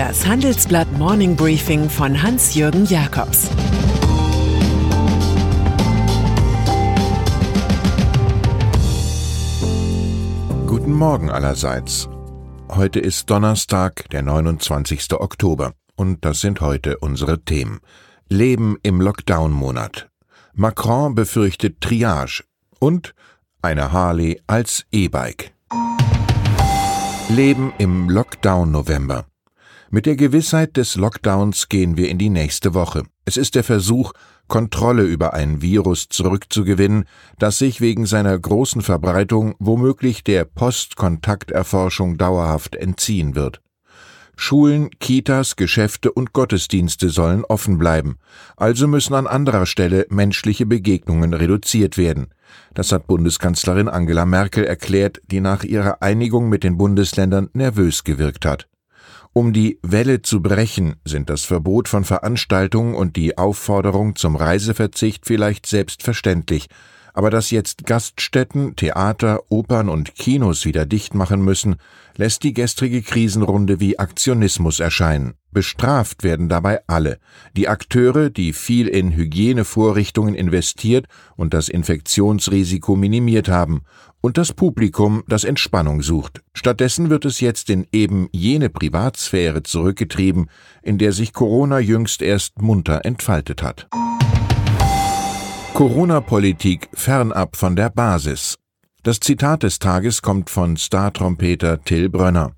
Das Handelsblatt Morning Briefing von Hans-Jürgen Jakobs Guten Morgen allerseits. Heute ist Donnerstag, der 29. Oktober, und das sind heute unsere Themen. Leben im Lockdown-Monat. Macron befürchtet Triage und eine Harley als E-Bike. Leben im Lockdown-November. Mit der Gewissheit des Lockdowns gehen wir in die nächste Woche. Es ist der Versuch, Kontrolle über ein Virus zurückzugewinnen, das sich wegen seiner großen Verbreitung womöglich der Postkontakterforschung dauerhaft entziehen wird. Schulen, Kitas, Geschäfte und Gottesdienste sollen offen bleiben. Also müssen an anderer Stelle menschliche Begegnungen reduziert werden. Das hat Bundeskanzlerin Angela Merkel erklärt, die nach ihrer Einigung mit den Bundesländern nervös gewirkt hat. Um die Welle zu brechen, sind das Verbot von Veranstaltungen und die Aufforderung zum Reiseverzicht vielleicht selbstverständlich, aber dass jetzt Gaststätten, Theater, Opern und Kinos wieder dicht machen müssen, lässt die gestrige Krisenrunde wie Aktionismus erscheinen. Bestraft werden dabei alle. Die Akteure, die viel in Hygienevorrichtungen investiert und das Infektionsrisiko minimiert haben, und das Publikum, das Entspannung sucht. Stattdessen wird es jetzt in eben jene Privatsphäre zurückgetrieben, in der sich Corona jüngst erst munter entfaltet hat. Corona-Politik fernab von der Basis. Das Zitat des Tages kommt von Star-Trompeter Till Brönner.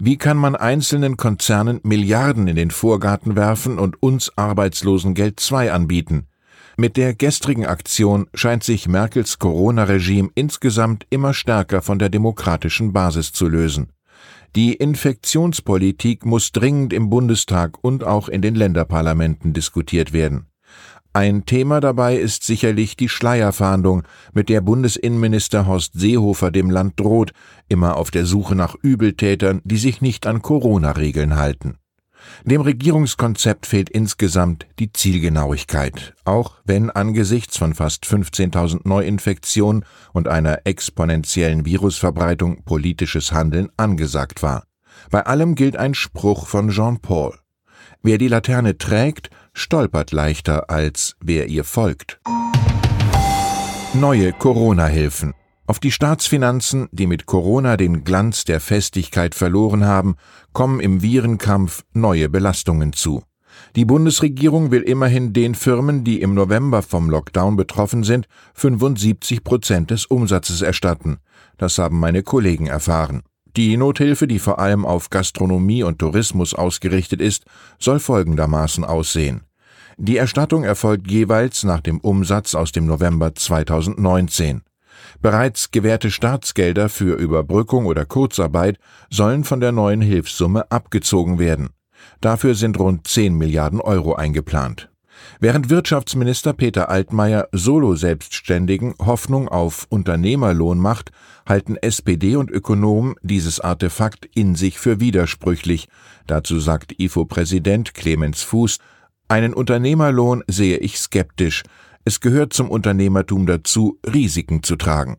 Wie kann man einzelnen Konzernen Milliarden in den Vorgarten werfen und uns Arbeitslosengeld II anbieten? Mit der gestrigen Aktion scheint sich Merkels Corona-Regime insgesamt immer stärker von der demokratischen Basis zu lösen. Die Infektionspolitik muss dringend im Bundestag und auch in den Länderparlamenten diskutiert werden. Ein Thema dabei ist sicherlich die Schleierfahndung, mit der Bundesinnenminister Horst Seehofer dem Land droht, immer auf der Suche nach Übeltätern, die sich nicht an Corona-Regeln halten. Dem Regierungskonzept fehlt insgesamt die Zielgenauigkeit, auch wenn angesichts von fast 15.000 Neuinfektionen und einer exponentiellen Virusverbreitung politisches Handeln angesagt war. Bei allem gilt ein Spruch von Jean Paul. Wer die Laterne trägt, stolpert leichter als wer ihr folgt. Neue Corona-Hilfen. Auf die Staatsfinanzen, die mit Corona den Glanz der Festigkeit verloren haben, kommen im Virenkampf neue Belastungen zu. Die Bundesregierung will immerhin den Firmen, die im November vom Lockdown betroffen sind, 75 Prozent des Umsatzes erstatten. Das haben meine Kollegen erfahren. Die Nothilfe, die vor allem auf Gastronomie und Tourismus ausgerichtet ist, soll folgendermaßen aussehen. Die Erstattung erfolgt jeweils nach dem Umsatz aus dem November 2019. Bereits gewährte Staatsgelder für Überbrückung oder Kurzarbeit sollen von der neuen Hilfssumme abgezogen werden. Dafür sind rund 10 Milliarden Euro eingeplant. Während Wirtschaftsminister Peter Altmaier Solo-Selbstständigen Hoffnung auf Unternehmerlohn macht, halten SPD und Ökonomen dieses Artefakt in sich für widersprüchlich. Dazu sagt IFO-Präsident Clemens Fuß, einen Unternehmerlohn sehe ich skeptisch. Es gehört zum Unternehmertum dazu, Risiken zu tragen.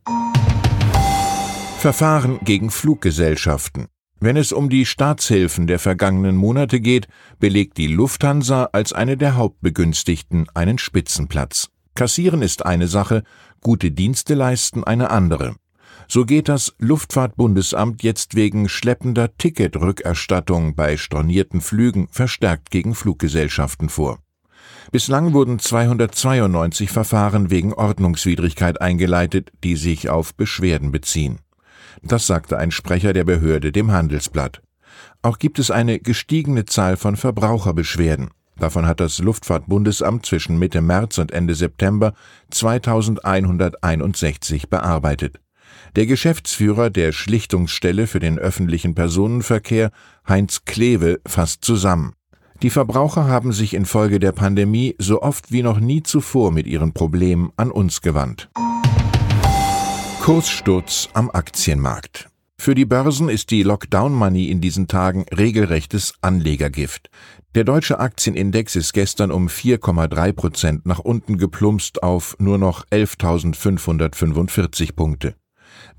Verfahren gegen Fluggesellschaften. Wenn es um die Staatshilfen der vergangenen Monate geht, belegt die Lufthansa als eine der Hauptbegünstigten einen Spitzenplatz. Kassieren ist eine Sache, gute Dienste leisten eine andere. So geht das Luftfahrtbundesamt jetzt wegen schleppender Ticketrückerstattung bei stornierten Flügen verstärkt gegen Fluggesellschaften vor. Bislang wurden 292 Verfahren wegen Ordnungswidrigkeit eingeleitet, die sich auf Beschwerden beziehen. Das sagte ein Sprecher der Behörde dem Handelsblatt. Auch gibt es eine gestiegene Zahl von Verbraucherbeschwerden. Davon hat das Luftfahrtbundesamt zwischen Mitte März und Ende September 2161 bearbeitet. Der Geschäftsführer der Schlichtungsstelle für den öffentlichen Personenverkehr, Heinz Klewe, fasst zusammen. Die Verbraucher haben sich infolge der Pandemie so oft wie noch nie zuvor mit ihren Problemen an uns gewandt. Kurssturz am Aktienmarkt. Für die Börsen ist die Lockdown-Money in diesen Tagen regelrechtes Anlegergift. Der deutsche Aktienindex ist gestern um 4,3 Prozent nach unten geplumpst auf nur noch 11.545 Punkte.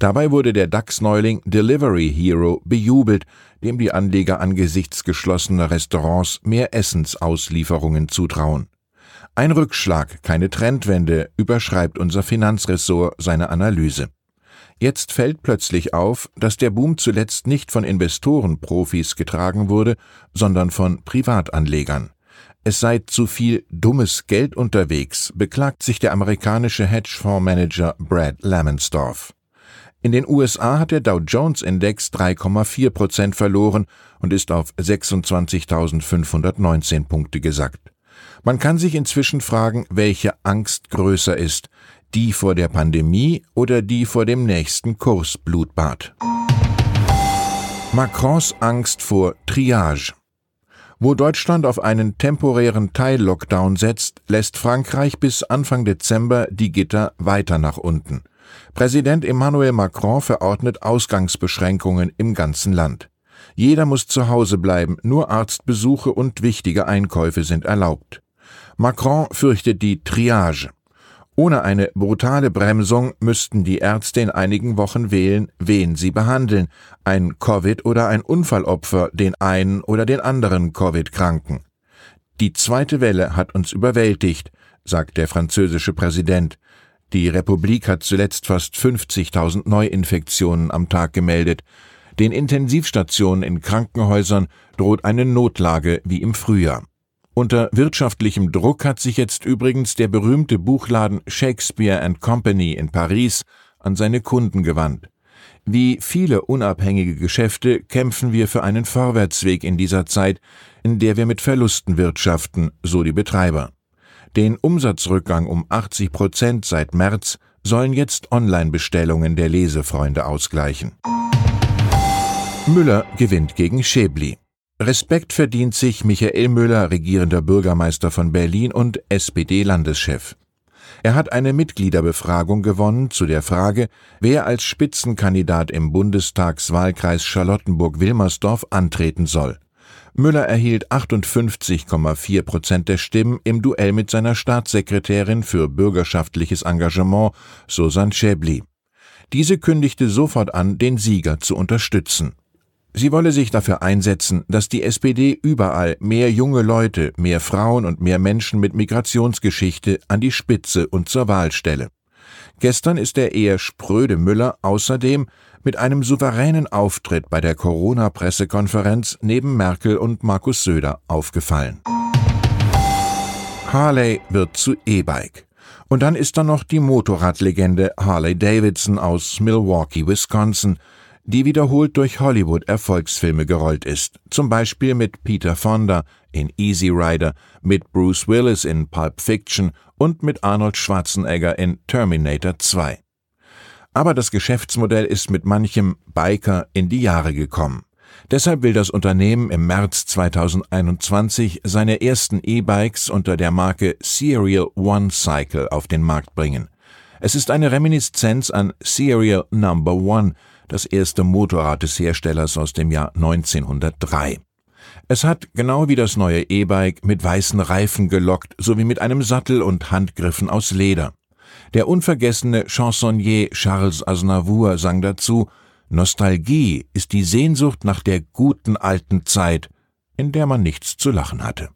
Dabei wurde der DAX-Neuling Delivery Hero bejubelt, dem die Anleger angesichts geschlossener Restaurants mehr Essensauslieferungen zutrauen. Ein Rückschlag, keine Trendwende, überschreibt unser Finanzressort seine Analyse. Jetzt fällt plötzlich auf, dass der Boom zuletzt nicht von Investorenprofis getragen wurde, sondern von Privatanlegern. Es sei zu viel dummes Geld unterwegs, beklagt sich der amerikanische Hedgefondsmanager Brad Lamensdorf. In den USA hat der Dow Jones Index 3,4 Prozent verloren und ist auf 26.519 Punkte gesackt. Man kann sich inzwischen fragen, welche Angst größer ist, die vor der Pandemie oder die vor dem nächsten Kursblutbad. Macrons Angst vor Triage. Wo Deutschland auf einen temporären Teil-Lockdown setzt, lässt Frankreich bis Anfang Dezember die Gitter weiter nach unten. Präsident Emmanuel Macron verordnet Ausgangsbeschränkungen im ganzen Land. Jeder muss zu Hause bleiben, nur Arztbesuche und wichtige Einkäufe sind erlaubt. Macron fürchtet die Triage. Ohne eine brutale Bremsung müssten die Ärzte in einigen Wochen wählen, wen sie behandeln, ein Covid oder ein Unfallopfer, den einen oder den anderen Covid-Kranken. Die zweite Welle hat uns überwältigt, sagt der französische Präsident. Die Republik hat zuletzt fast 50.000 Neuinfektionen am Tag gemeldet. Den Intensivstationen in Krankenhäusern droht eine Notlage wie im Frühjahr. Unter wirtschaftlichem Druck hat sich jetzt übrigens der berühmte Buchladen Shakespeare Company in Paris an seine Kunden gewandt. Wie viele unabhängige Geschäfte kämpfen wir für einen Vorwärtsweg in dieser Zeit, in der wir mit Verlusten wirtschaften, so die Betreiber. Den Umsatzrückgang um 80 Prozent seit März sollen jetzt Online-Bestellungen der Lesefreunde ausgleichen. Müller gewinnt gegen Schäbli. Respekt verdient sich Michael Müller, regierender Bürgermeister von Berlin und SPD-Landeschef. Er hat eine Mitgliederbefragung gewonnen zu der Frage, wer als Spitzenkandidat im Bundestagswahlkreis Charlottenburg-Wilmersdorf antreten soll. Müller erhielt 58,4 Prozent der Stimmen im Duell mit seiner Staatssekretärin für bürgerschaftliches Engagement, Susan Schäbli. Diese kündigte sofort an, den Sieger zu unterstützen. Sie wolle sich dafür einsetzen, dass die SPD überall mehr junge Leute, mehr Frauen und mehr Menschen mit Migrationsgeschichte an die Spitze und zur Wahl stelle. Gestern ist der eher spröde Müller außerdem mit einem souveränen Auftritt bei der Corona-Pressekonferenz neben Merkel und Markus Söder aufgefallen. Harley wird zu E-Bike. Und dann ist da noch die Motorradlegende Harley Davidson aus Milwaukee, Wisconsin, die wiederholt durch Hollywood-Erfolgsfilme gerollt ist, zum Beispiel mit Peter Fonda in Easy Rider, mit Bruce Willis in Pulp Fiction und mit Arnold Schwarzenegger in Terminator 2. Aber das Geschäftsmodell ist mit manchem Biker in die Jahre gekommen. Deshalb will das Unternehmen im März 2021 seine ersten E-Bikes unter der Marke Serial One Cycle auf den Markt bringen. Es ist eine Reminiszenz an Serial Number One, das erste Motorrad des Herstellers aus dem Jahr 1903. Es hat, genau wie das neue E-Bike, mit weißen Reifen gelockt, sowie mit einem Sattel und Handgriffen aus Leder. Der unvergessene Chansonnier Charles Aznavour sang dazu, Nostalgie ist die Sehnsucht nach der guten alten Zeit, in der man nichts zu lachen hatte.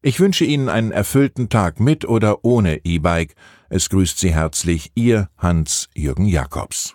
Ich wünsche Ihnen einen erfüllten Tag mit oder ohne E-Bike. Es grüßt Sie herzlich Ihr Hans-Jürgen Jakobs.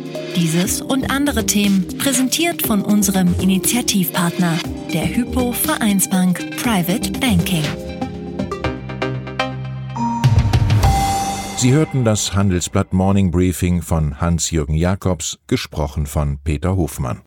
Dieses und andere Themen präsentiert von unserem Initiativpartner, der Hypo Vereinsbank Private Banking. Sie hörten das Handelsblatt Morning Briefing von Hans-Jürgen Jakobs, gesprochen von Peter Hofmann.